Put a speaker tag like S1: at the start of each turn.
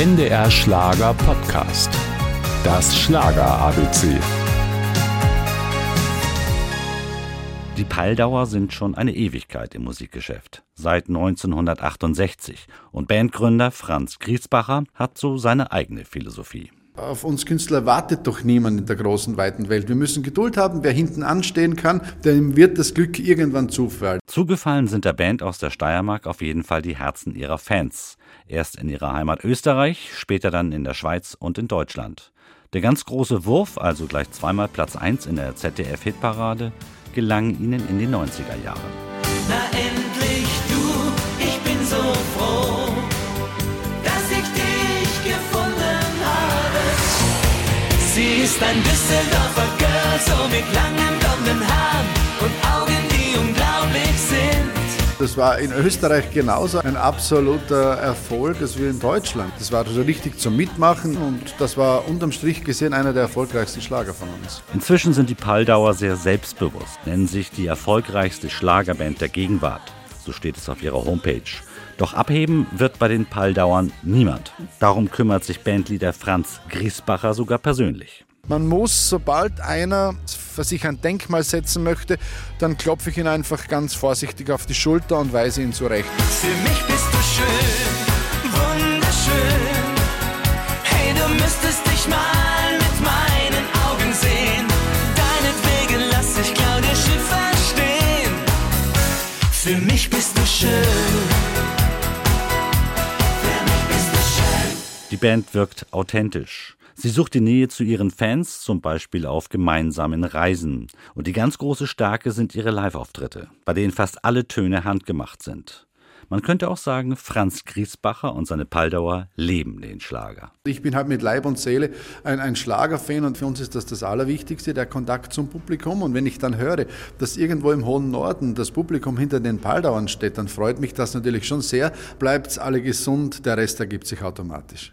S1: NDR Schlager Podcast. Das Schlager ABC.
S2: Die Paldauer sind schon eine Ewigkeit im Musikgeschäft, seit 1968. Und Bandgründer Franz Griesbacher hat so seine eigene Philosophie.
S3: Auf uns Künstler wartet doch niemand in der großen, weiten Welt. Wir müssen Geduld haben. Wer hinten anstehen kann, dem wird das Glück irgendwann zufallen.
S2: Zugefallen sind der Band aus der Steiermark auf jeden Fall die Herzen ihrer Fans. Erst in ihrer Heimat Österreich, später dann in der Schweiz und in Deutschland. Der ganz große Wurf, also gleich zweimal Platz 1 in der ZDF-Hitparade, gelang ihnen in den 90er Jahren.
S4: Sie ist ein Düsseldorfer Girl, so mit langen blonden Haaren und Augen, die unglaublich sind.
S3: Das war in Österreich genauso ein absoluter Erfolg als wie in Deutschland. Das war so richtig zum Mitmachen und das war unterm Strich gesehen einer der erfolgreichsten Schlager von uns.
S2: Inzwischen sind die Paldauer sehr selbstbewusst, nennen sich die erfolgreichste Schlagerband der Gegenwart. So steht es auf ihrer Homepage. Doch abheben wird bei den Paldauern niemand. Darum kümmert sich Bandleader Franz Griesbacher sogar persönlich.
S3: Man muss, sobald einer für sich ein Denkmal setzen möchte, dann klopfe ich ihn einfach ganz vorsichtig auf die Schulter und weise ihn zurecht.
S4: Für mich bist du schön, wunderschön. Hey, du müsstest dich mal mit meinen Augen sehen. Deinetwegen lass ich Claudia Schiffer stehen. Für mich bist du schön. Für mich bist du schön.
S2: Die Band wirkt authentisch. Sie sucht die Nähe zu ihren Fans, zum Beispiel auf gemeinsamen Reisen. Und die ganz große Stärke sind ihre Live-Auftritte, bei denen fast alle Töne handgemacht sind. Man könnte auch sagen, Franz Griesbacher und seine Paldauer leben den Schlager.
S3: Ich bin halt mit Leib und Seele ein, ein Schlagerfan und für uns ist das das Allerwichtigste, der Kontakt zum Publikum. Und wenn ich dann höre, dass irgendwo im hohen Norden das Publikum hinter den Paldauern steht, dann freut mich das natürlich schon sehr. Bleibt's alle gesund, der Rest ergibt sich automatisch.